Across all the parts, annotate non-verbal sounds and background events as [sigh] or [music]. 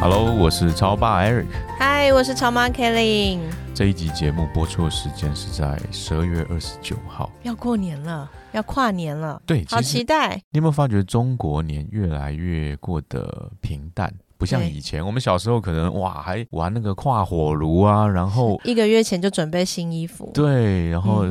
Hello，我是超爸 Eric。嗨，我是超妈 Kelly。这一集节目播出的时间是在十二月二十九号。要过年了，要跨年了，对，好期待。你有没有发觉中国年越来越过得平淡？不像以前，我们小时候可能哇还玩那个跨火炉啊，然后一个月前就准备新衣服，对，然后、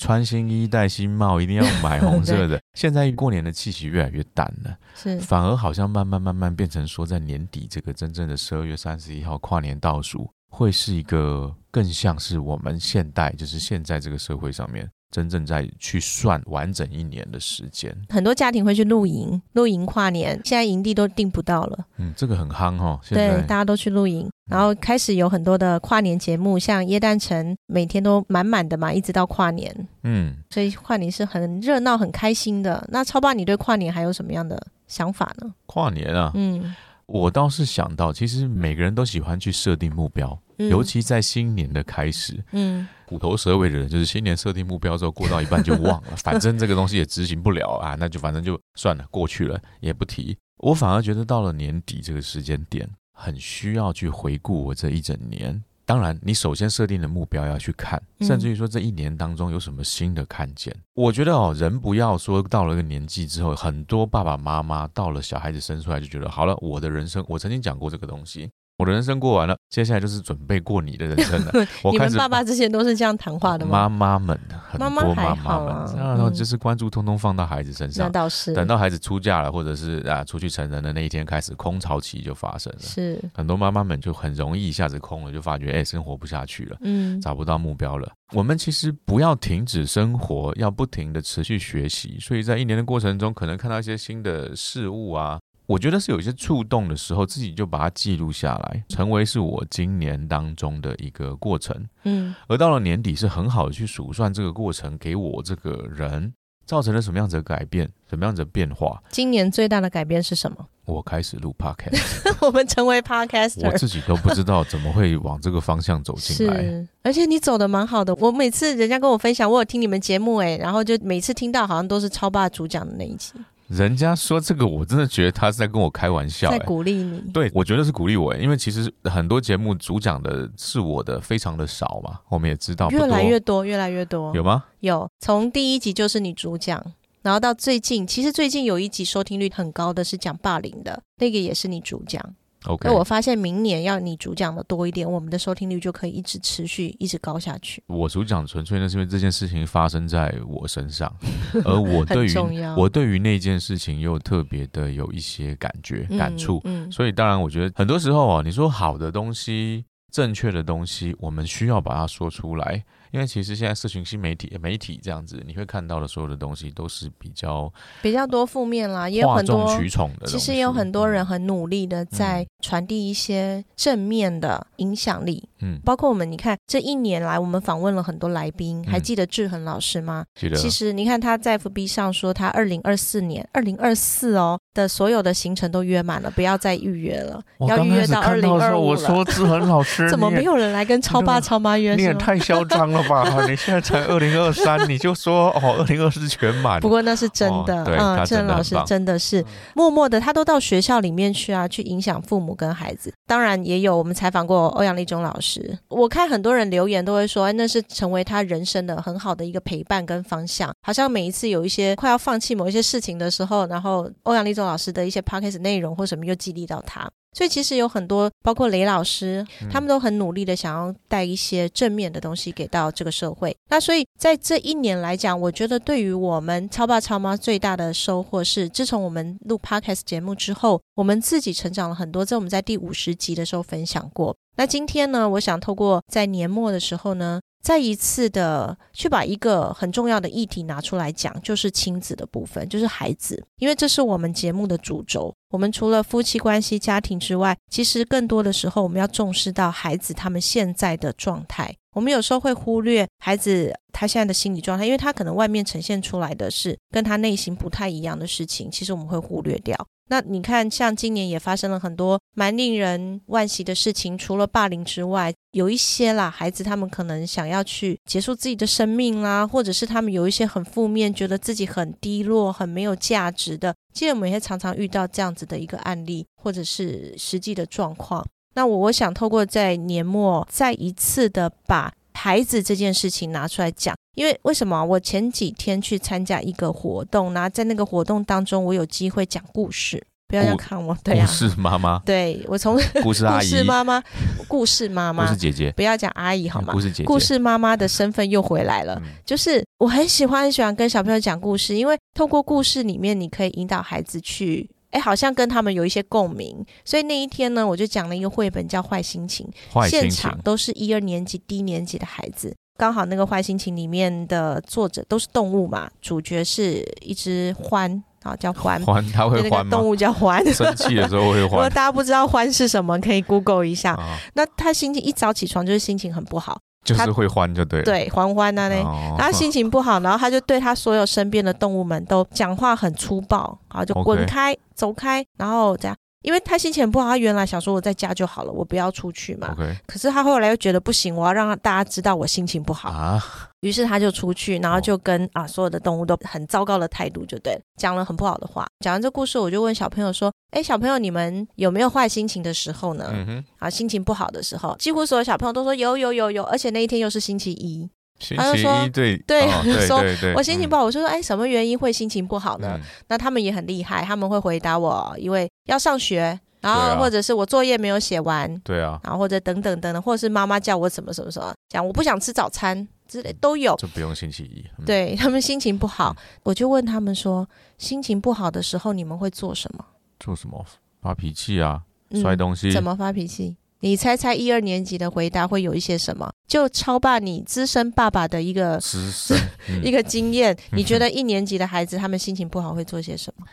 穿新衣戴新帽，一定要买 [laughs] 红色的。现在过年的气息越来越淡了，是。反而好像慢慢慢慢变成说，在年底这个真正的十二月三十一号跨年倒数，会是一个更像是我们现代，就是现在这个社会上面真正在去算完整一年的时间。很多家庭会去露营，露营跨年，现在营地都订不到了。嗯，这个很夯哦，对，大家都去露营，然后开始有很多的跨年节目，像耶诞城每天都满满的嘛，一直到跨年，嗯。所以跨年是很热闹、很开心的。那超爸，你对跨年还有什么样的想法呢？跨年啊，嗯，我倒是想到，其实每个人都喜欢去设定目标，嗯尤其在新年的开始，嗯虎头蛇尾的人，就是新年设定目标之后，过到一半就忘了，[laughs] 反正这个东西也执行不了啊，那就反正就算了，过去了也不提。我反而觉得到了年底这个时间点，很需要去回顾我这一整年。当然，你首先设定的目标要去看，嗯甚至于说这一年当中有什么新的看见。我觉得哦，人不要说到了一个年纪之后，很多爸爸妈妈到了小孩子生出来就觉得好了，我的人生，我曾经讲过这个东西，我的人生过完了，接下来就是准备过你的人生了。[laughs] 你们爸爸之前都是这样谈话的妈吗？妈们很多妈妈们，然后嗯就是关注通通放到孩子身那上，倒是，等到孩子出嫁了，或者是啊出去成人的那一天开始，空巢期就发生了。是，很多妈妈们就很容易一下子空了，就发觉哎生活不下去了。嗯，找不到目标了。我们其实不要停止生活，要不停的持续学习。所以在一年的过程中，可能看到一些新的事物啊，我觉得是有一些触动的时候，自己就把它记录下来，成为是我今年当中的一个过程。嗯而到了年底，是很好的去数算这个过程给我这个人造成了什么样子的改变，什么样子的变化。今年最大的改变是什么？我开始录 podcast，[laughs] 我们成为 podcaster。自己都不知道怎么会往这个方向走进来。是，而且你走的蛮好的。我每次人家跟我分享，我有听你们节目哎，然后就每次听到好像都是超霸主讲的那一集，人家说这个，我真的觉得他是在跟我开玩笑、在欸。鼓励你。对，我觉得是鼓励我、欸，因为其实很多节目主讲的是我的，非常的少嘛。我们也知道，越来越多，越来越多。有吗？有从第一集就是你主讲，然后到最近，其实最近有一集收听率很高的是讲霸凌的，那个也是你主讲。OK，那我发现明年要你主讲的多一点，我们的收听率就可以一直持续一直高下去。我主讲纯粹那是因为这件事情发生在我身上，[laughs] 而我对很于我对于那件事情又特别的有一些感觉、感触。嗯，所以当然，我觉得很多时候啊，你说好的东西、正确的东西，我们需要把它说出来。因为其实现在社群新媒体、媒体这样子，你会看到的所有的东西都是比较比较多负面啦，也有很多众取宠的。其实也有很多人很努力的在传递一些正面的影响力，嗯，包括我们，你看这一年来，我们访问了很多来宾，还记得志恒老师吗？记得其实你看他在 FB 上说，他二零二四年、二零二四哦的所有的行程都约满了，不要再预约了，我要预约到二零二五我。说志恒老师，怎么没有人来跟超爸、超妈约？你？也太嚣张了吧！你现在才二零二三，[laughs] 你就说哦，二零二四全满。不过那是真的，哦对他嗯，志恒老师真的是默默的，他都到学校里面去啊，去影响父母跟孩子。当然也有我们采访过欧阳立中老师，我看很多人留言都会说，哎，那是成为他人生的很好的一个陪伴跟方向。好像每一次有一些快要放弃某一些事情的时候，然后欧阳立中老师的一些 podcast 内容或什么又激励到他。所以其实有很多，包括雷老师，他们都很努力的想要带一些正面的东西给到这个社会。那所以在这一年来讲，我觉得对于我们超爸超妈最大的收获是，自从我们录 podcast 节目之后，我们自己成长了很多。这我们在第五十集的时候分享过。那今天呢，我想透过在年末的时候呢，再一次的去把一个很重要的议题拿出来讲，就是亲子的部分，就是孩子，因为这是我们节目的主轴。我们除了夫妻关系、家庭之外，其实更多的时候，我们要重视到孩子他们现在的状态。我们有时候会忽略孩子他现在的心理状态，因为他可能外面呈现出来的是跟他内心不太一样的事情，其实我们会忽略掉。那你看，像今年也发生了很多蛮令人惋惜的事情，除了霸凌之外，有一些啦，孩子他们可能想要去结束自己的生命啦，或者是他们有一些很负面，觉得自己很低落、很没有价值的。其实我们也常常遇到这样子的一个案例，或者是实际的状况。那我我想透过在年末再一次的把孩子这件事情拿出来讲。因为为什么？我前几天去参加一个活动，然后在那个活动当中，我有机会讲故事。不要这样看我，对故事妈妈，对我从 [laughs] 故事阿姨、故事妈妈、故事妈妈、故事姐姐，不要讲阿姨好吗？故事姐姐、故事妈妈的身份又回来了。就是我很喜欢、很喜欢跟小朋友讲故事，因为透过故事里面，你可以引导孩子去，哎，好像跟他们有一些共鸣。所以那一天呢，我就讲了一个绘本叫《坏心情》，现场都是一二年级、低年级的孩子。刚好那个坏心情里面的作者都是动物嘛，主角是一只獾啊，叫欢欢，他会欢动物叫欢。[laughs] 生气的时候会 [laughs] 欢。如果大家不知道欢是什么，可以 Google 一下。那他心情一早起床就是心情很不好，就是会欢就对。对，欢欢啊嘞，他心情不好，然后他就对他所有身边的动物们都讲话很粗暴，啊，就滚开，走开，然后这样。因为他心情不好，他原来想说我在家就好了，我不要出去嘛。可是他后来又觉得不行，我要让大家知道我心情不好啊。于是他就出去，然后就跟啊所有的动物都很糟糕的态度，就对，讲了很不好的话。讲完这故事，我就问小朋友说：“哎，小朋友，你们有没有坏心情的时候呢？啊，心情不好的时候，几乎所有小朋友都说有有有有，而且那一天又是星期一。”他就说：“对对，说我心情不好。”我就说：“哎，什么原因会心情不好呢？”那他们也很厉害，他们会回答我：“因为要上学，然后或者是我作业没有写完，对啊，然后或者等等等等，或者是妈妈叫我什么什么什么，讲我不想吃早餐之类都有。”就不用星期一。对他们心情不好，我就问他们说：“心情不好的时候，你们会做什么？”做什么？发脾气啊，摔东西？怎么发脾气？你猜猜一二年级的回答会有一些什么？就超爸你资深爸爸的一个资深 [laughs] 一个经验，你觉得一年级的孩子他们心情不好会做些什么？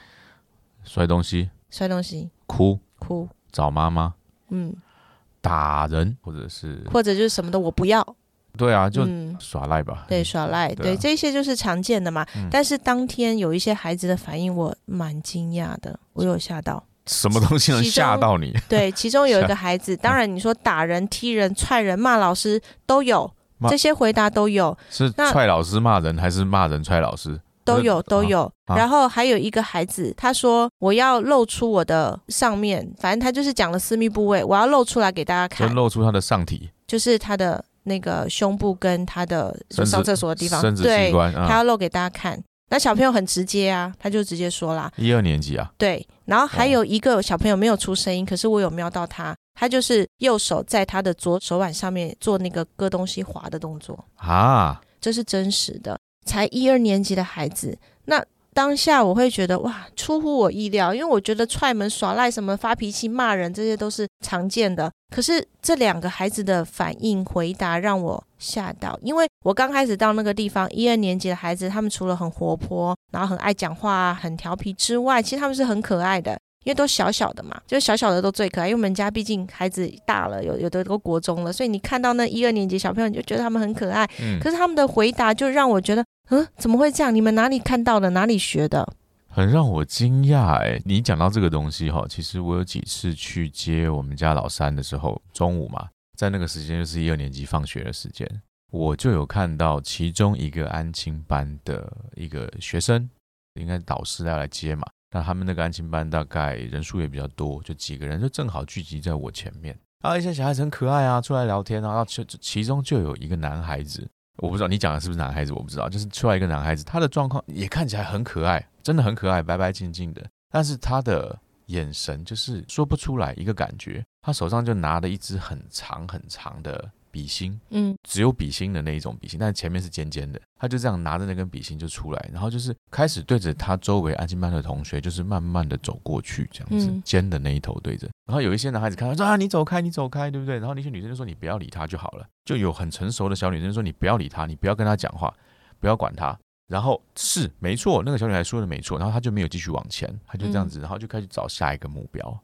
摔东西，摔东西，哭。哭，找妈妈，嗯，打人。或者是或者就是什么的我不要，对啊，就耍赖吧，对耍赖，对这些就是常见的嘛。但是当天有一些孩子的反应我蛮惊讶的，我有吓到。什么东西能吓到你？对，其中有一个孩子，当然你说打人、踢人、踹人、骂老师都有，这些回答都有。是踹老师骂人，还是骂人踹老师？都有，都有。然后还有一个孩子，他说我要露出我的上面，反正他就是讲了私密部位，我要露出来给大家看，露出他的上体，就是他的那个胸部跟他的上厕所的地方，生殖器官，他要露给大家看。那小朋友很直接啊，他就直接说啦，一二年级啊，对。然后还有一个小朋友没有出声音，可是我有瞄到他，他就是右手在他的左手腕上面做那个割东西划的动作啊，这是真实的，才一二年级的孩子，那。当下我会觉得哇，出乎我意料，因为我觉得踹门、耍赖、什么发脾气、骂人，这些都是常见的。可是这两个孩子的反应、回答让我吓到，因为我刚开始到那个地方，一二年级的孩子，他们除了很活泼，然后很爱讲话、很调皮之外，其实他们是很可爱的。因为都小小的嘛，就小小的都最可爱。因为我们家毕竟孩子大了，有有的都国中了，所以你看到那一二年级小朋友，你就觉得他们很可爱。嗯。可是他们的回答就让我觉得，嗯，怎么会这样？你们哪里看到的？哪里学的？很让我惊讶哎！你讲到这个东西哈，其实我有几次去接我们家老三的时候，中午嘛，在那个时间就是一二年级放学的时间，我就有看到其中一个安亲班的一个学生，应该导师要来接嘛。那他们那个安亲班大概人数也比较多，就几个人就正好聚集在我前面。然后一些小孩子很可爱啊，出来聊天啊。然后其其中就有一个男孩子，我不知道你讲的是不是男孩子，我不知道。就是出来一个男孩子，他的状况也看起来很可爱，真的很可爱，白白净净的。但是他的眼神就是说不出来一个感觉。他手上就拿了一支很长很长的。笔芯，嗯，只有笔芯的那一种笔芯，但是前面是尖尖的。他就这样拿着那根笔芯就出来，然后就是开始对着他周围安静班的同学，就是慢慢的走过去，这样子尖的那一头对着。然后有一些男孩子看他说啊，你走开，你走开，对不对？然后那些女生就说你不要理他就好了。就有很成熟的小女生说你不要理他，你不要跟他讲话，不要管他。然后是没错，那个小女孩说的没错，然后他就没有继续往前，他就这样子，然后就开始找下一个目标。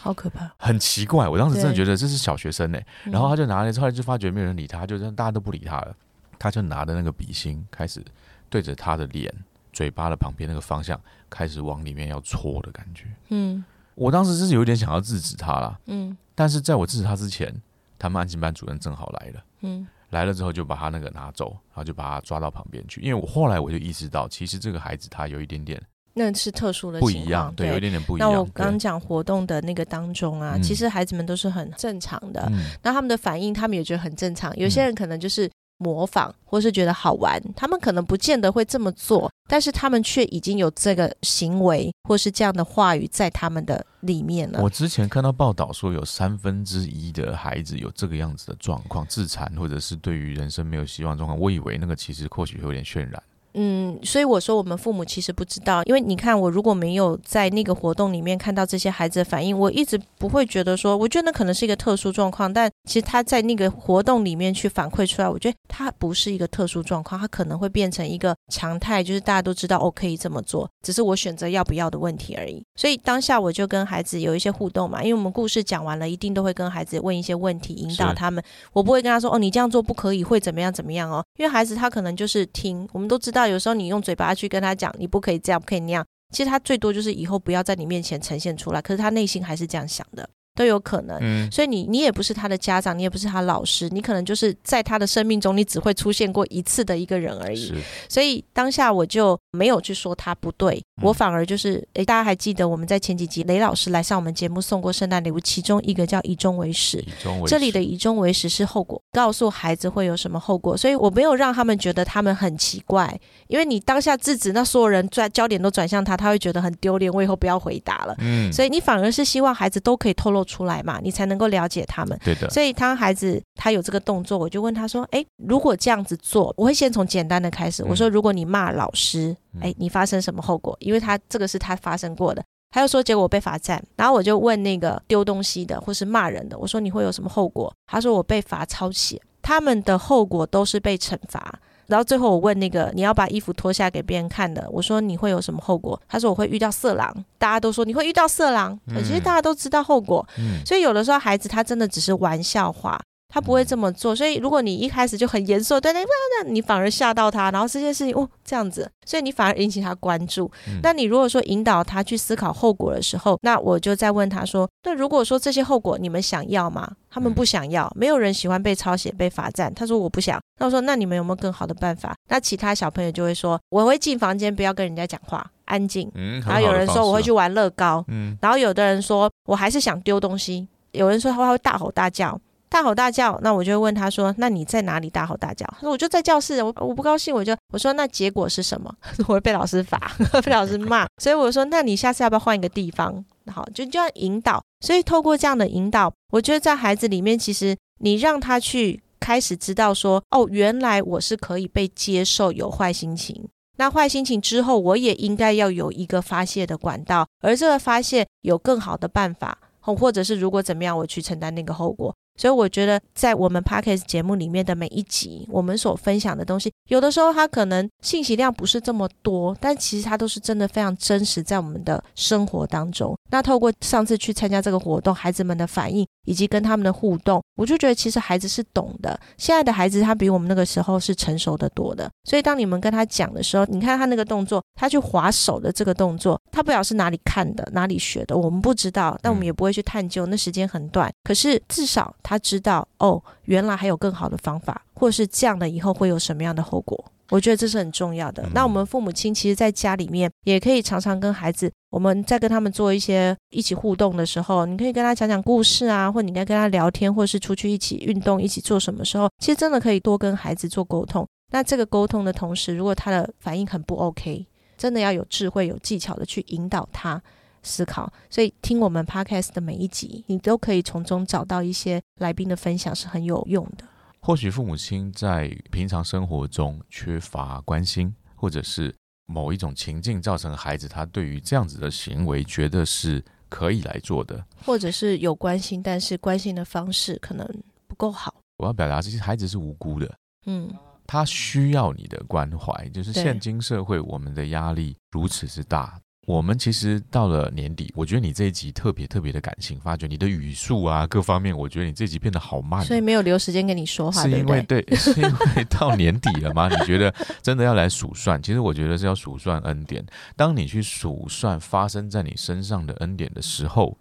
好可怕，很奇怪，我当时真的觉得这是小学生呢。嗯然后他就拿了，后来就发觉没有人理他，就大家都不理他了。他就拿着那个笔芯，开始对着他的脸、嘴巴的旁边那个方向，开始往里面要戳的感觉。嗯我当时是有点想要制止他啦，嗯但是在我制止他之前，他们安静班主任正好来了。嗯来了之后就把他那个拿走，然后就把他抓到旁边去。因为我后来我就意识到，其实这个孩子他有一点点那是特殊的情不一样，况对，有一点点不一样。那我对刚讲活动的那个当中啊，嗯其实孩子们都是很正常的，嗯那他们的反应，他们也觉得很正常。有些人可能就是模仿，或是觉得好玩，他们可能不见得会这么做，但是他们却已经有这个行为或是这样的话语在他们的里面了。我之前看到报道说，有三分之一的孩子有这个样子的状况，自残或者是对于人生没有希望状况。我以为那个其实或许有点渲染。嗯，所以我说我们父母其实不知道，因为你看我如果没有在那个活动里面看到这些孩子的反应，我一直不会觉得说，我觉得那可能是一个特殊状况，但其实他在那个活动里面去反馈出来，我觉得他不是一个特殊状况，他可能会变成一个常态，就是大家都知道哦可以这么做，只是我选择要不要的问题而已。所以当下我就跟孩子有一些互动嘛，因为我们故事讲完了，一定都会跟孩子问一些问题，引导他们。我不会跟他说哦，你这样做不可以，会怎么样怎么样哦，因为孩子他可能就是听，我们都知道，有时候你用嘴巴去跟他讲，你不可以这样，不可以那样，其实他最多就是以后不要在你面前呈现出来，可是他内心还是这样想的，都有可能。嗯，所以你你也不是他的家长，你也不是他老师，你可能就是在他的生命中，你只会出现过一次的一个人而已。所以当下我就没有去说他不对，嗯我反而就是，诶，大家还记得我们在前几集雷老师来上我们节目送过圣诞礼物，其中一个叫以终为始。以终为这里的以终为始是后果，告诉孩子会有什么后果，所以我没有让他们觉得他们很奇怪，因为你当下制止，那所有人转焦点都转向他，他会觉得很丢脸，我以后不要回答了。嗯，所以你反而是希望孩子都可以透露出来嘛，你才能够了解他们。对的，所以当孩子他有这个动作，我就问他说：“诶，如果这样子做，我会先从简单的开始。嗯我说，如果你骂老师，嗯诶，你发生什么后果？因为他这个是他发生过的。”他又说，结果我被罚站，然后我就问那个丢东西的或是骂人的，我说你会有什么后果？他说我被罚抄写，他们的后果都是被惩罚。然后最后我问那个你要把衣服脱下给别人看的，我说你会有什么后果？他说我会遇到色狼，大家都说你会遇到色狼，嗯其实大家都知道后果，嗯，所以有的时候孩子他真的只是玩笑话，他不会这么做。所以如果你一开始就很严肃，对对，那你反而吓到他，然后这件事情哦这样子，所以你反而引起他关注。嗯那你如果说引导他去思考后果的时候，那我就再问他说：那如果说这些后果你们想要吗？他们不想要，没有人喜欢被抄写、被罚站。他说我不想。那我说那你们有没有更好的办法？那其他小朋友就会说我会进房间，不要跟人家讲话，安静。嗯，然后有人说我会去去，玩乐高，嗯然后有的人说我还是想丢东西，有人说他会大吼大叫，大吼大叫，那我就问他说，那你在哪里大吼大叫？他说我就在教室，我我不高兴，我就我说那结果是什么？我会被老师罚，被老师骂，所以我说那你下次要不要换一个地方？好，就就要引导，所以透过这样的引导，我觉得在孩子里面，其实你让他去开始知道说，哦，原来我是可以被接受有坏心情。那坏心情之后，我也应该要有一个发泄的管道，而这个发泄有更好的办法，或者是如果怎么样，我去承担那个后果。所以我觉得，在我们 podcast 节目里面的每一集，我们所分享的东西，有的时候它可能信息量不是这么多，但其实它都是真的非常真实，在我们的生活当中。那透过上次去参加这个活动，孩子们的反应以及跟他们的互动，我就觉得其实孩子是懂的。现在的孩子他比我们那个时候是成熟的多的，所以当你们跟他讲的时候，你看他那个动作，他去划手的这个动作，他不晓得是哪里看的，哪里学的，我们不知道，但我们也不会去探究，那时间很短。可是至少他知道，哦，原来还有更好的方法，或是这样的以后会有什么样的后果。我觉得这是很重要的。嗯那我们父母亲其实在家里面也可以常常跟孩子，我们在跟他们做一些一起互动的时候，你可以跟他讲讲故事啊，或你应该跟他聊天，或是出去一起运动，一起做什么时候，其实真的可以多跟孩子做沟通。那这个沟通的同时，如果他的反应很不 OK，真的要有智慧、有技巧的去引导他思考。所以听我们 Podcast 的每一集，你都可以从中找到一些来宾的分享是很有用的。或许父母亲在平常生活中缺乏关心，或者是某一种情境造成孩子他对于这样子的行为觉得是可以来做的。或者是有关心，但是关心的方式可能不够好。我要表达，这些孩子是无辜的，嗯他需要你的关怀。就是现今社会，我们的压力如此之大。我们其实到了年底，我觉得你这一集特别特别的感性，发觉你的语速啊各方面，我觉得你这集变得好慢哦、所以没有留时间跟你说话，是因为？对，[laughs] 是因为到年底了吗？你觉得真的要来数算？其实我觉得是要数算恩典。当你去数算发生在你身上的恩典的时候，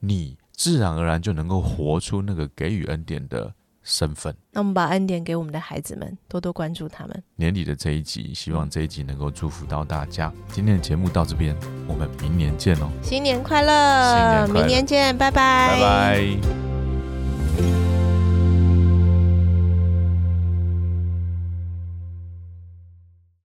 你自然而然就能够活出那个给予恩典的身份。那我们把恩典给我们的孩子们，多多关注他们。年底的这一集，希望这一集能够祝福到大家。今天的节目到这边，我们明年见哦，新年快乐！新年快乐明年见，拜拜，拜拜。